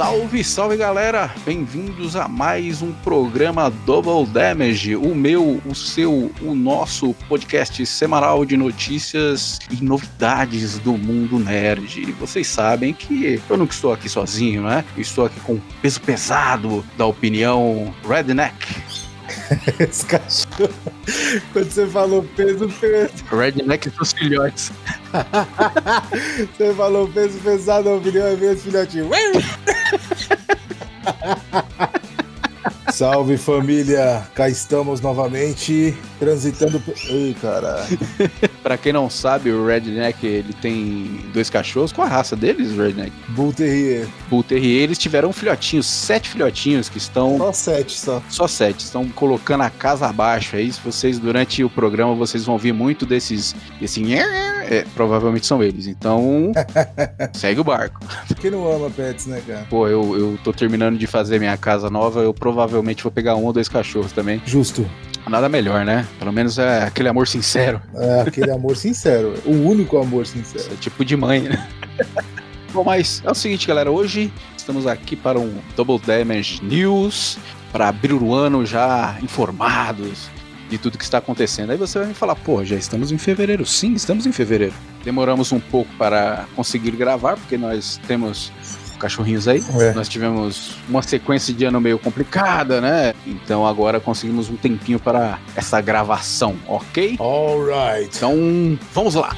Salve, salve galera! Bem-vindos a mais um programa Double Damage, o meu, o seu, o nosso podcast semanal de notícias e novidades do mundo nerd. Vocês sabem que eu não estou aqui sozinho, né? estou aqui com o peso pesado da opinião Redneck. Esse cachorro. Quando você falou peso pesado. Redneck e seus filhotes. você falou peso pesado, opinião é meus filhotinhos. Salve família, cá estamos novamente transitando. Ei, caralho. pra quem não sabe, o Redneck ele tem dois cachorros. Qual a raça deles, Redneck? Bull Terrier. Bull Terrier. Eles tiveram filhotinhos, sete filhotinhos que estão. Só sete, só. Só sete. Estão colocando a casa abaixo. Aí, se vocês, durante o programa, vocês vão ver muito desses. Esse. É, provavelmente são eles. Então, segue o barco. Quem não ama pets, né, cara? Pô, eu, eu tô terminando de fazer minha casa nova. Eu provavelmente vou pegar um ou dois cachorros também. Justo. Nada melhor, né? Pelo menos é aquele amor sincero. É, aquele amor sincero. O único amor sincero. É tipo de mãe, né? Bom, mas é o seguinte, galera. Hoje estamos aqui para um Double Damage News. Para abrir o ano já informados de tudo que está acontecendo. Aí você vai me falar, pô, já estamos em fevereiro. Sim, estamos em fevereiro. Demoramos um pouco para conseguir gravar, porque nós temos cachorrinhos aí. É. Nós tivemos uma sequência de ano meio complicada, né? Então agora conseguimos um tempinho para essa gravação, ok? Alright. Então vamos lá.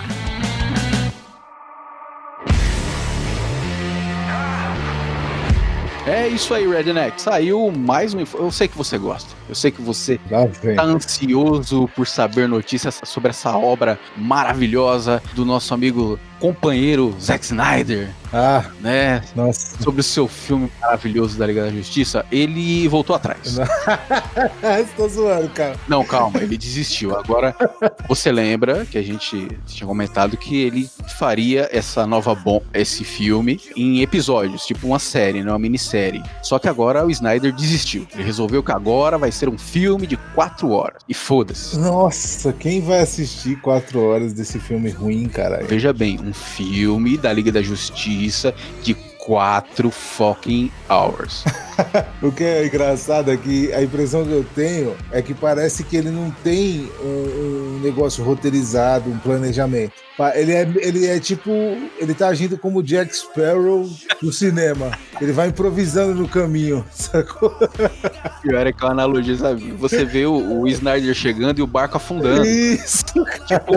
É isso aí, Redneck. Saiu mais um. Eu sei que você gosta. Eu sei que você tá ansioso por saber notícias sobre essa obra maravilhosa do nosso amigo companheiro Zack Snyder. Ah, né? Nossa. Sobre o seu filme maravilhoso da Liga da Justiça, ele voltou atrás. Estou zoando, cara. Não, calma, ele desistiu. Agora, você lembra que a gente tinha comentado que ele faria essa nova bom, esse filme em episódios, tipo uma série, não uma minissérie. Só que agora o Snyder desistiu. Ele resolveu que agora vai ser um filme de quatro horas. E foda-se. Nossa, quem vai assistir quatro horas desse filme ruim, cara? Veja bem, um filme da Liga da Justiça de quatro fucking hours. o que é engraçado é que a impressão que eu tenho é que parece que ele não tem um, um negócio roteirizado, um planejamento. Ele é, ele é tipo. Ele tá agindo como Jack Sparrow no cinema. Ele vai improvisando no caminho, sacou? Pior é que a analogia, sabe? Você vê o, o Snyder chegando e o barco afundando. Isso! Tipo,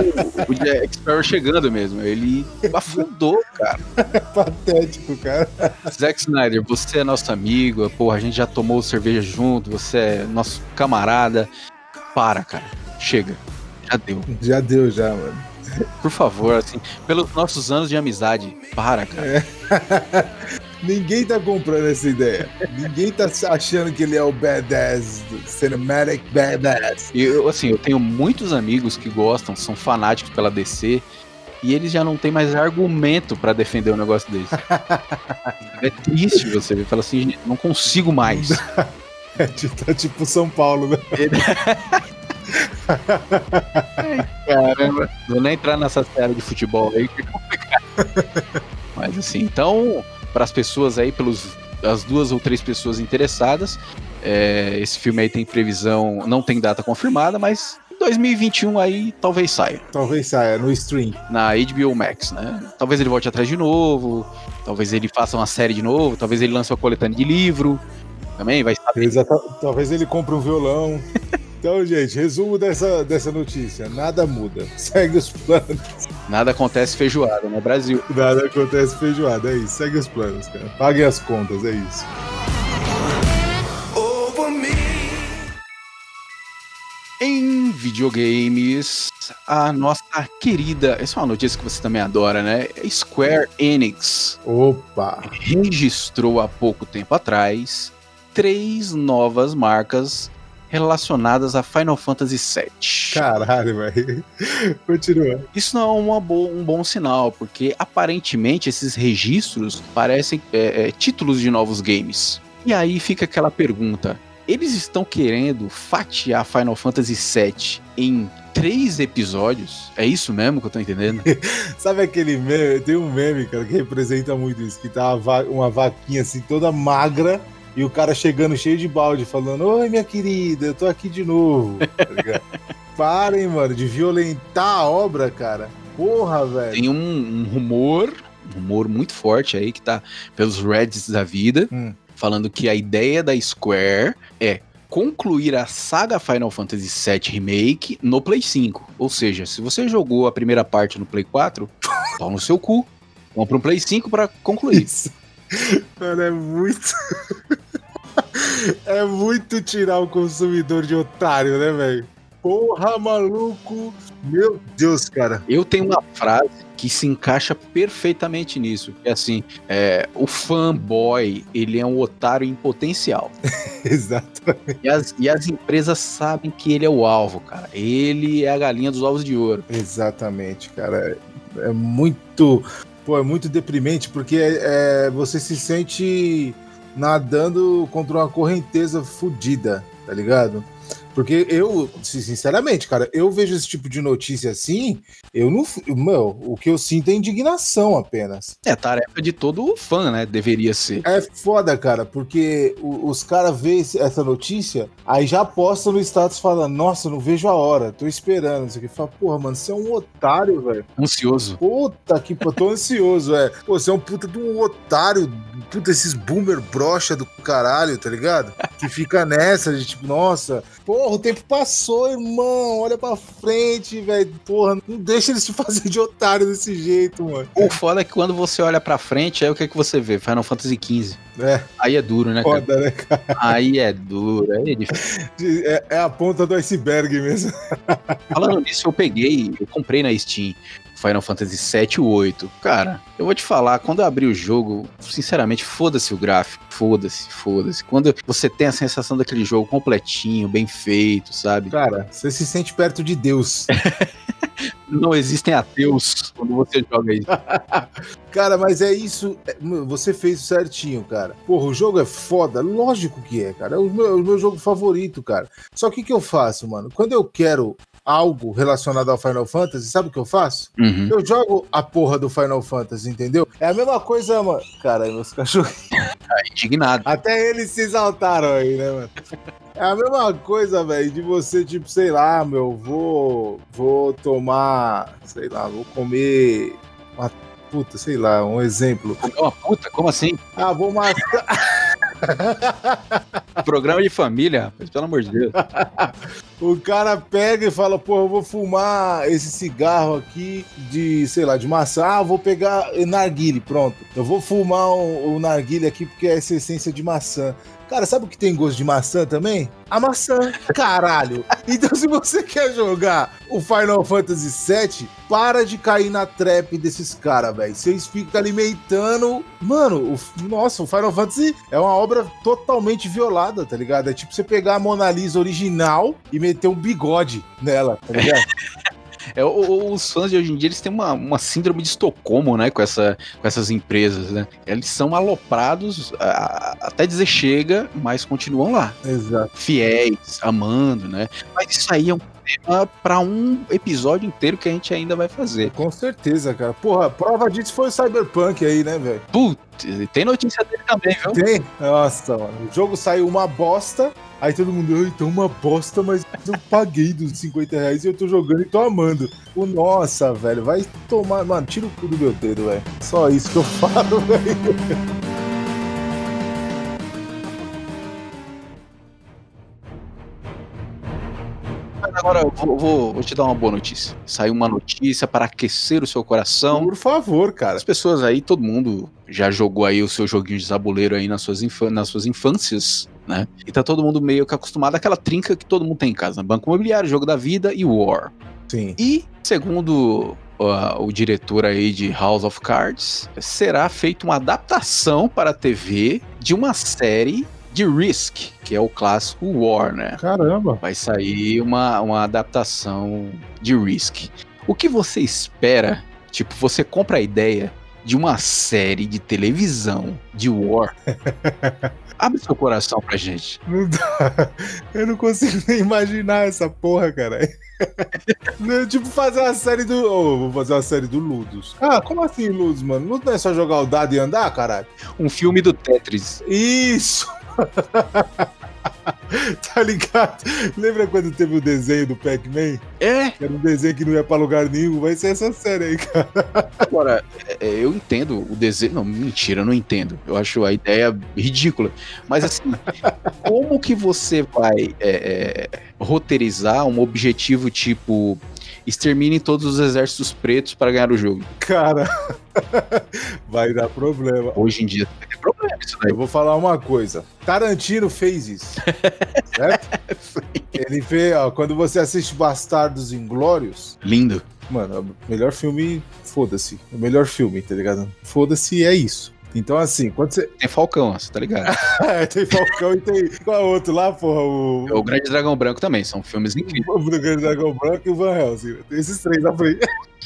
o Jack Sparrow chegando mesmo. Ele afundou, cara. Patético, cara. Zack Snyder, você é nosso amigo, porra, a gente já tomou cerveja junto, você é nosso camarada. Para, cara. Chega. Já deu. Já deu, já, mano. Por favor, assim, pelos nossos anos de amizade, para, cara. É. Ninguém tá comprando essa ideia. Ninguém tá achando que ele é o badass, cinematic badass. Eu, assim, eu tenho muitos amigos que gostam, são fanáticos pela DC, e eles já não têm mais argumento para defender um negócio desse. é triste você ver, fala assim, não consigo mais. É tipo, é tipo São Paulo, né? Caramba. Vou nem entrar nessa série de futebol aí que é complicado. Mas assim, então, para as pessoas aí, pelos as duas ou três pessoas interessadas, é, esse filme aí tem previsão, não tem data confirmada, mas 2021 aí talvez saia. Talvez saia no stream. Na HBO Max, né? Talvez ele volte atrás de novo, talvez ele faça uma série de novo, talvez ele lance uma coletânea de livro. Também vai saber. Exato. Talvez ele compre um violão. Então, gente, resumo dessa, dessa notícia: nada muda. Segue os planos. Nada acontece feijoada, né, Brasil? Nada acontece feijoada, é isso. Segue os planos, cara. Pague as contas, é isso. Em videogames, a nossa querida. Essa é uma notícia que você também adora, né? Square Enix. Opa! Registrou há pouco tempo atrás três novas marcas relacionadas a Final Fantasy VII. Caralho, velho. Continua. Isso não é um bom sinal, porque aparentemente esses registros parecem é, é, títulos de novos games. E aí fica aquela pergunta: eles estão querendo fatiar Final Fantasy VII em três episódios. É isso mesmo que eu tô entendendo? Sabe aquele meme? Tem um meme, cara, que representa muito isso, que tá uma, va uma vaquinha assim, toda magra, e o cara chegando cheio de balde, falando, oi, minha querida, eu tô aqui de novo. Tá Parem, mano, de violentar a obra, cara. Porra, velho. Tem um, um rumor, um rumor muito forte aí, que tá pelos Reddits da vida, hum. falando que a ideia da Square é concluir a saga Final Fantasy VII Remake no Play 5. Ou seja, se você jogou a primeira parte no Play 4, pau no seu cu. Compra um Play 5 para concluir. Isso. Mano, é muito. é muito tirar o consumidor de otário, né, velho? Porra, maluco! Meu Deus, cara. Eu tenho uma frase que se encaixa perfeitamente nisso. É assim, é, o fanboy, ele é um otário em potencial. Exatamente. E as, e as empresas sabem que ele é o alvo, cara. Ele é a galinha dos ovos de ouro. Exatamente, cara. É, é muito... Pô, é muito deprimente, porque é, você se sente nadando contra uma correnteza fodida, tá ligado? Porque eu, sinceramente, cara, eu vejo esse tipo de notícia assim, eu não. Meu, o que eu sinto é indignação apenas. É tarefa de todo fã, né? Deveria ser. É foda, cara, porque os caras veem essa notícia, aí já postam no status falando, nossa, não vejo a hora, tô esperando. Isso aqui fala, porra, mano, você é um otário, velho. Ansioso. Puta que pô, tô ansioso, é. Pô, você é um puta de um otário, puta, esses boomer brocha do caralho, tá ligado? Que fica nessa de tipo, nossa, porra o tempo passou, irmão. Olha pra frente, velho. Porra, não deixa eles se fazer de otário desse jeito, mano. O foda é que quando você olha pra frente, aí o que é que você vê? Final Fantasy XV. É. Aí é duro, né, Foda, cara? né, cara? Aí é duro, aí é difícil. É, é a ponta do iceberg mesmo. Falando nisso, eu peguei, eu comprei na Steam Final Fantasy 7 e 8. Cara, eu vou te falar, quando eu abri o jogo, sinceramente, foda-se o gráfico, foda-se, foda-se. Quando você tem a sensação daquele jogo completinho, bem feito, sabe? Cara, você se sente perto de Deus. Não existem ateus quando você joga isso. cara, mas é isso. É, você fez certinho, cara. Porra, o jogo é foda. Lógico que é, cara. É o meu, é o meu jogo favorito, cara. Só que o que eu faço, mano? Quando eu quero algo relacionado ao Final Fantasy, sabe o que eu faço? Uhum. Eu jogo a porra do Final Fantasy, entendeu? É a mesma coisa, mano. Cara, meus cachorros. Tá indignado. Até eles se exaltaram aí, né, mano? É a mesma coisa, velho, de você, tipo, sei lá, meu, vou. Vou tomar. Sei lá, vou comer uma puta, sei lá, um exemplo. Comer uma puta? Como assim? Ah, vou mascar. Programa de família, pelo amor de Deus. o cara pega e fala, pô, eu vou fumar esse cigarro aqui de, sei lá, de maçã. Ah, vou pegar narguile, pronto. Eu vou fumar o, o narguile aqui porque é essa essência de maçã. Cara, sabe o que tem gosto de maçã também? A maçã, caralho. Então, se você quer jogar o Final Fantasy VII, para de cair na trap desses caras, velho. Vocês ficam alimentando. Mano, o... nossa, o Final Fantasy é uma obra totalmente violada, tá ligado? É tipo você pegar a Mona Lisa original e meter um bigode nela, tá ligado? É, os fãs de hoje em dia eles têm uma, uma síndrome de Estocolmo, né, com, essa, com essas empresas, né? Eles são aloprados a, até dizer chega, mas continuam lá. Exato. Fiéis, amando, né? Mas isso aí é um tema para um episódio inteiro que a gente ainda vai fazer. Com certeza, cara. Porra, prova disso foi o Cyberpunk aí, né, velho? Putz, tem notícia dele também, viu? Tem? Nossa, mano. O jogo saiu uma bosta, aí todo mundo, então uma bosta, mas eu paguei dos 50 reais e eu tô jogando e tô amando. O nossa, velho, vai tomar. Mano, tira o cu do meu dedo, velho. Só isso que eu falo, velho. Agora eu vou, vou, vou, te dar uma boa notícia. Saiu uma notícia para aquecer o seu coração. Por favor, cara. As pessoas aí, todo mundo já jogou aí o seu joguinho de tabuleiro aí nas suas, nas suas infâncias, né? E tá todo mundo meio que acostumado àquela trinca que todo mundo tem em casa. Né? Banco Imobiliário, Jogo da Vida e War. Sim. E, segundo uh, o diretor aí de House of Cards, será feita uma adaptação para a TV de uma série de Risk, que é o clássico War, né? Caramba! Vai sair uma, uma adaptação de Risk. O que você espera? Tipo, você compra a ideia de uma série de televisão de War. Abre seu coração pra gente. Não dá. Eu não consigo nem imaginar essa porra, cara. Não, tipo, fazer uma série do. Oh, vou fazer uma série do Ludus. Ah, como assim, Ludus, mano? Ludus não é só jogar o dado e andar, caralho? Um filme do Tetris. Isso! tá ligado? Lembra quando teve o desenho do Pac-Man? É. Era um desenho que não ia pra lugar nenhum. Vai ser essa série aí, cara. Agora, é, é, eu entendo o desenho. Não, mentira, eu não entendo. Eu acho a ideia ridícula. Mas assim, como que você vai é, é, roteirizar um objetivo tipo extermine todos os exércitos pretos para ganhar o jogo. Cara, vai dar problema. Hoje em dia vai ter problema isso daí. Eu vou falar uma coisa. Tarantino fez isso. certo? Ele fez, ó, quando você assiste Bastardos Inglórios. Lindo. Mano, o melhor filme, foda-se. O melhor filme, tá ligado? Foda-se é isso. Então, assim, quando você. Tem Falcão, você tá ligado? é, tem Falcão e tem. Qual é o outro lá, porra? O, o Grande Dragão Branco também, são filmes incríveis. O Grande Dragão Branco e o Van Helsing. Tem esses três na frente.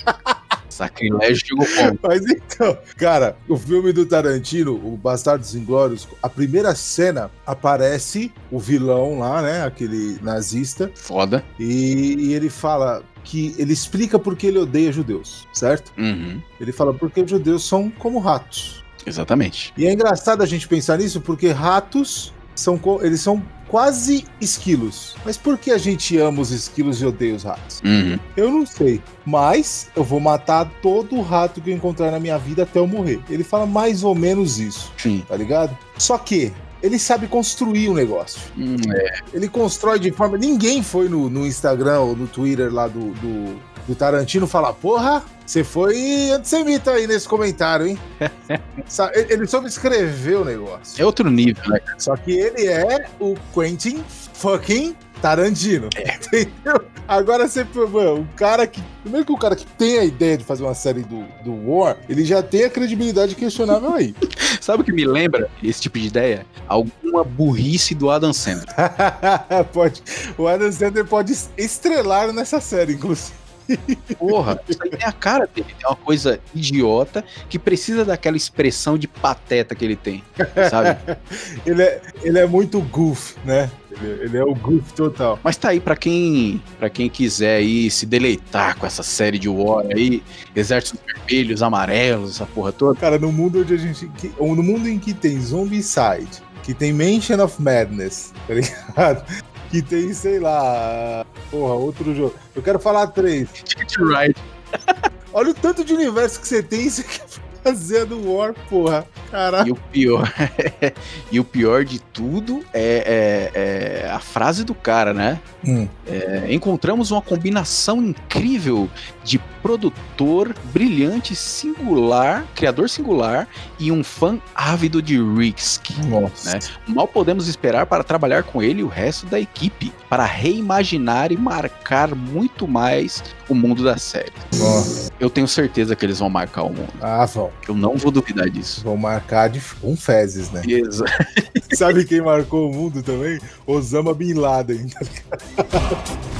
Sacrilégio chegou como? Mas então, cara, o filme do Tarantino, o Bastardos Inglórios, a primeira cena aparece o vilão lá, né? Aquele nazista. Foda. E, e ele fala que ele explica por que ele odeia judeus, certo? Uhum. Ele fala porque os judeus são como ratos. Exatamente. E é engraçado a gente pensar nisso porque ratos são eles são quase esquilos. Mas por que a gente ama os esquilos e odeia os ratos? Uhum. Eu não sei. Mas eu vou matar todo rato que eu encontrar na minha vida até eu morrer. Ele fala mais ou menos isso. Sim. Tá ligado? Só que ele sabe construir um negócio. Hum, é. Ele constrói de forma. Ninguém foi no, no Instagram ou no Twitter lá do, do, do Tarantino falar: porra, você foi antissemita aí nesse comentário, hein? ele soube escrever o negócio. É outro nível, né? Só que ele é o Quentin fucking Tarantino. É. Entendeu? Agora você, mano, o cara que. Primeiro que o cara que tem a ideia de fazer uma série do, do War, ele já tem a credibilidade questionável aí. Sabe o que me lembra esse tipo de ideia? Alguma burrice do Adam Sandler. pode. O Adam Sandler pode estrelar nessa série, inclusive. Porra, isso aí tem a cara dele. É uma coisa idiota que precisa daquela expressão de pateta que ele tem, sabe? ele, é, ele é muito goof, né? Ele, ele, é o goof total. Mas tá aí para quem para quem quiser aí se deleitar com essa série de War aí, exércitos vermelhos, amarelos, essa porra toda. Cara, no mundo onde a gente no mundo em que tem Zombicide, que tem Mansion of Madness, tá ligado? que tem, sei lá, porra, outro jogo. Eu quero falar três. Ticket Ride. Olha o tanto de universo que você tem e você quer fazer do War, porra. Caraca. E o pior, e o pior de tudo é, é, é, a frase do cara, né? Hum. É, encontramos uma combinação incrível de produtor brilhante, singular, criador singular e um fã ávido de Risk. Nossa. Né? Mal podemos esperar para trabalhar com ele e o resto da equipe para reimaginar e marcar muito mais o mundo da série. Nossa. Eu tenho certeza que eles vão marcar o mundo. Ah, vão. Eu não vou duvidar disso. Vão marcar de com fezes, né? Exato. Sabe quem marcou o mundo também? Osama Bin Laden.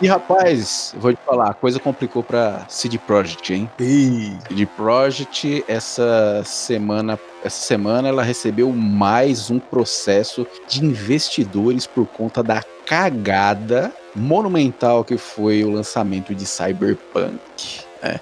E rapaz, vou te falar, a coisa complicou pra CD Projekt, hein? Ei. CD Projekt essa semana, essa semana ela recebeu mais um processo de investidores por conta da cagada monumental que foi o lançamento de Cyberpunk. É.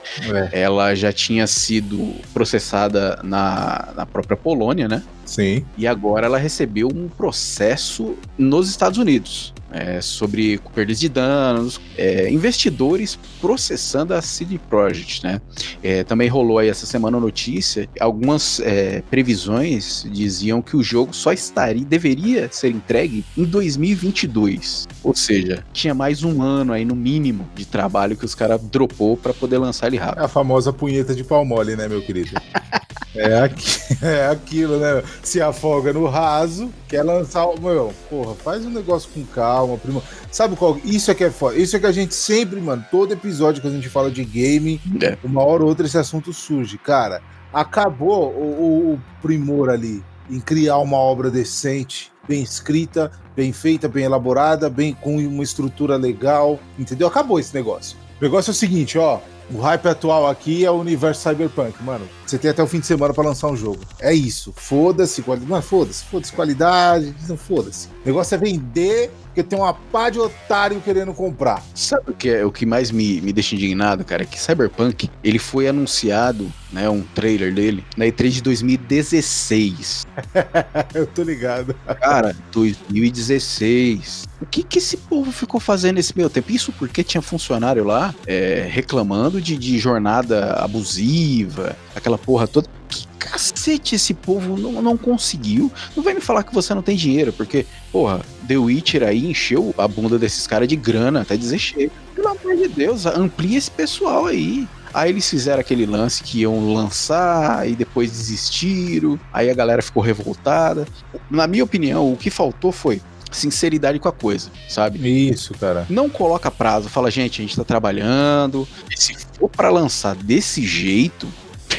É. Ela já tinha sido processada na, na própria Polônia, né? Sim. E agora ela recebeu um processo nos Estados Unidos. É, sobre perdas de danos, é, investidores processando a CD Projekt, né? É, também rolou aí essa semana notícia, algumas é, previsões diziam que o jogo só estaria, deveria ser entregue em 2022, ou seja, tinha mais um ano aí no mínimo de trabalho que os caras dropou para poder lançar ele rápido. É a famosa punheta de pau mole, né, meu querido? É, aqui, é aquilo, né? Se afoga no raso, quer lançar o. Meu, porra, faz um negócio com calma, primo. Sabe qual? Isso é que é foda. Isso é que a gente sempre, mano, todo episódio que a gente fala de game, É. uma hora ou outra esse assunto surge. Cara, acabou o, o- o primor ali em criar uma obra decente bem escrita, bem feita, bem elaborada, bem com uma estrutura legal, entendeu? Acabou esse negócio. O negócio é o seguinte, ó, o hype atual aqui é o universo Cyberpunk, mano. Você tem até o fim de semana para lançar um jogo. É isso. Foda-se, qualidade. Mano, foda-se, foda-se qualidade. Não foda-se. O negócio é vender porque tem uma pá de otário querendo comprar. Sabe o que é o que mais me, me deixa indignado, cara? É que Cyberpunk, ele foi anunciado, né, um trailer dele, na E3 de 2016. Eu tô ligado. Cara, 2016. O que que esse povo ficou fazendo nesse meio tempo? Isso porque tinha funcionário lá é, reclamando de, de jornada abusiva, aquela porra toda. Que cacete esse povo não, não conseguiu? Não vai me falar que você não tem dinheiro, porque, porra, The Witcher aí encheu a bunda desses caras de grana até dizer chega. Pelo amor de Deus, amplia esse pessoal aí. Aí eles fizeram aquele lance que iam lançar e depois desistiram. Aí a galera ficou revoltada. Na minha opinião, o que faltou foi sinceridade com a coisa, sabe? Isso, cara. Não coloca prazo, fala, gente, a gente tá trabalhando. E se for para lançar desse jeito,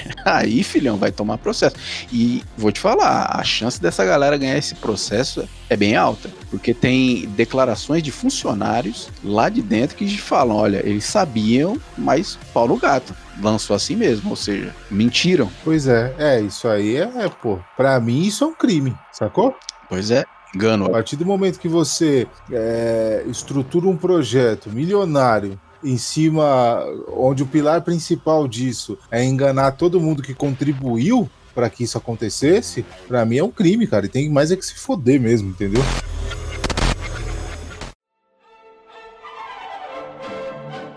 aí, filhão, vai tomar processo. E vou te falar, a chance dessa galera ganhar esse processo é bem alta, porque tem declarações de funcionários lá de dentro que falam, olha, eles sabiam, mas pau no gato. Lançou assim mesmo, ou seja, mentiram. Pois é, é, isso aí é, é pô, pra mim isso é um crime, sacou? Pois é, engano. A partir do momento que você é, estrutura um projeto milionário em cima, onde o pilar principal disso é enganar todo mundo que contribuiu para que isso acontecesse, para mim é um crime, cara. E tem mais é que se foder mesmo, entendeu?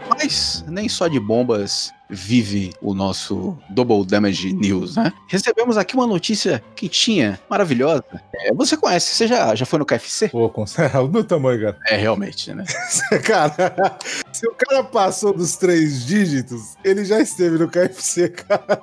Mas nem só de bombas vive o nosso Double Damage News, né? Recebemos aqui uma notícia quentinha, maravilhosa. É, você conhece, você já, já foi no KFC? Pô, com o meu tamanho, cara. É, realmente, né? cara, se o cara passou dos três dígitos, ele já esteve no KFC, cara.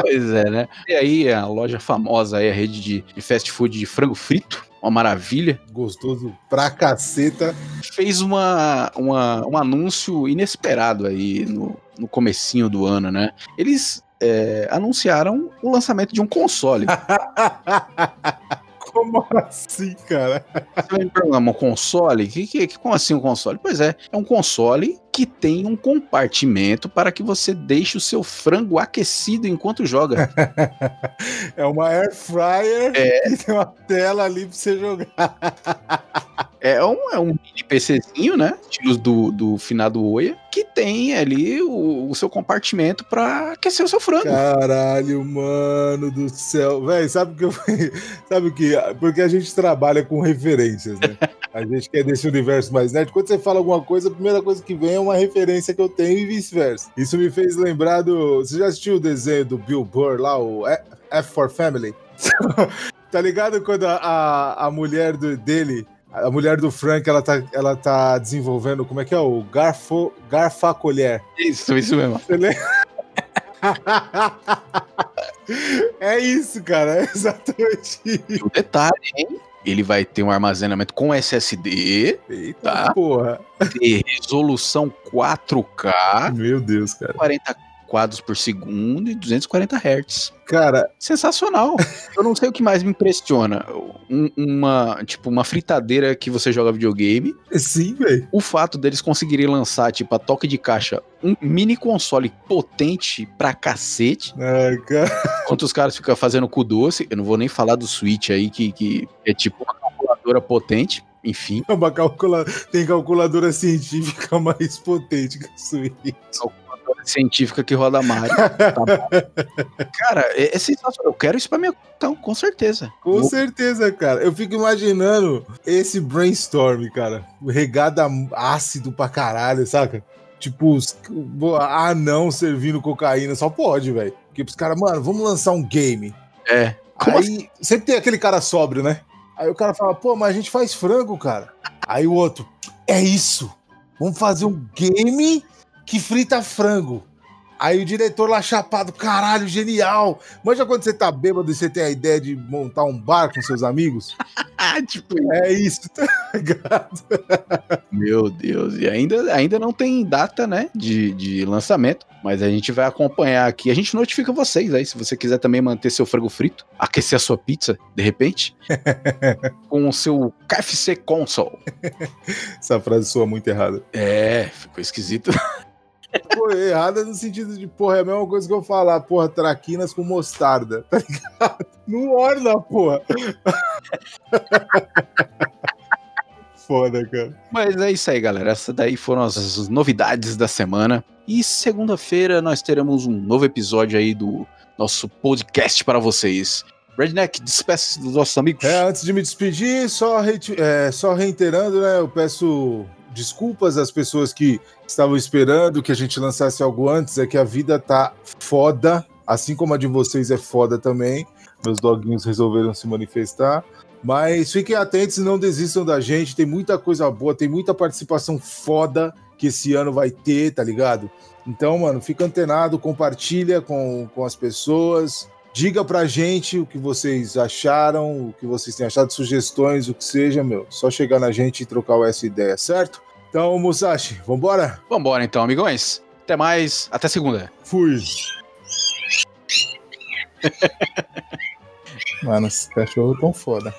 Pois é, né? E aí, a loja famosa aí, a rede de, de fast food de frango frito, uma maravilha. Gostoso pra caceta. Fez uma, uma, um anúncio inesperado aí no, no comecinho do ano, né? Eles é, anunciaram o lançamento de um console. Como assim, cara? Você vai me perguntar, um console? Que, que, como assim um console? Pois é, é um console que tem um compartimento para que você deixe o seu frango aquecido enquanto joga. é uma air fryer É. e tem uma tela ali pra você jogar. É um, é um mini PCzinho, né? Estilo do, do finado Oia, que tem ali o, o seu compartimento para aquecer o seu frango. Caralho, mano do céu. Véi, sabe o que eu. Sabe o que? Porque a gente trabalha com referências, né? A gente que é desse universo mais nerd. Quando você fala alguma coisa, a primeira coisa que vem é uma referência que eu tenho e vice-versa. Isso me fez lembrar do. Você já assistiu o desenho do Bill Burr lá, o F for Family? tá ligado quando a, a, a mulher do, dele. A mulher do Frank, ela tá, ela tá desenvolvendo, como é que é? O garfo, garfa colher. Isso, isso mesmo. Você lembra? é isso, cara. É exatamente isso. O detalhe, hein? Ele vai ter um armazenamento com SSD, Eita Tá. porra. ter resolução 4K, Meu Deus, cara. 40 quadros por segundo e 240 Hz. Cara, Sensacional. Eu não sei o que mais me impressiona. Um- uma, tipo, uma fritadeira que você joga videogame. sim, velho. O fato deles conseguirem lançar, tipo, a toque de caixa, um mini console potente pra cacete. Ai, cara. Enquanto os caras ficam fazendo cu doce. Eu não vou nem falar do Switch aí, que, que é tipo uma calculadora potente. Enfim, É Uma calcula... Tem calculadora científica mais potente que o Switch. Científica que roda Mario. tá. Cara, é, é sensacional. Eu quero isso pra minha então, com certeza. Com Vou- certeza, cara. Eu fico imaginando esse brainstorm, cara. Regada ácido pra caralho, saca? Tipo, os... ah, não, servindo cocaína. Só pode, velho. Porque os caras, mano, vamos lançar um game. É. Como aí sempre tem aquele cara sóbrio, né? Aí o cara fala, pô, mas a gente faz frango, cara. Aí o outro, é isso. Vamos fazer um game que frita frango. Aí o diretor lá chapado, caralho, genial. Manja quando você tá bêbado e você tem a ideia de montar um bar com seus amigos? tipo, é isso, tá ligado? Meu Deus, e ainda, ainda não tem data, né, de, de lançamento, mas a gente vai acompanhar aqui. A gente notifica vocês aí, se você quiser também manter seu frango frito, aquecer a sua pizza, de repente, com o seu KFC Console. Essa frase soa muito errada. É, ficou esquisito. Errada no sentido de, porra, é a mesma coisa que eu falar, porra, traquinas com mostarda, tá ligado? Não orna, porra. Foda, cara. Mas é isso aí, galera. Essas daí foram as novidades da semana. E segunda-feira nós teremos um novo episódio aí do nosso podcast para vocês. Redneck, despeça dos nossos amigos. É, antes de me despedir, só, re é, só reiterando, né? Eu peço desculpas às pessoas que estavam esperando que a gente lançasse algo antes, é que a vida tá foda, assim como a de vocês é foda também. Meus doguinhos resolveram se manifestar. Mas fiquem atentos e não desistam da gente. Tem muita coisa boa, tem muita participação foda que esse ano vai ter, tá ligado? Então, mano, fica antenado, compartilha com, com as pessoas. Diga pra gente o que vocês acharam, o que vocês têm achado, sugestões, o que seja, meu. Só chegar na gente e trocar essa ideia, certo? Então, Musashi, vambora? Vambora então, amigões. Até mais, até segunda. Fui. Mano, esse cachorro tão foda.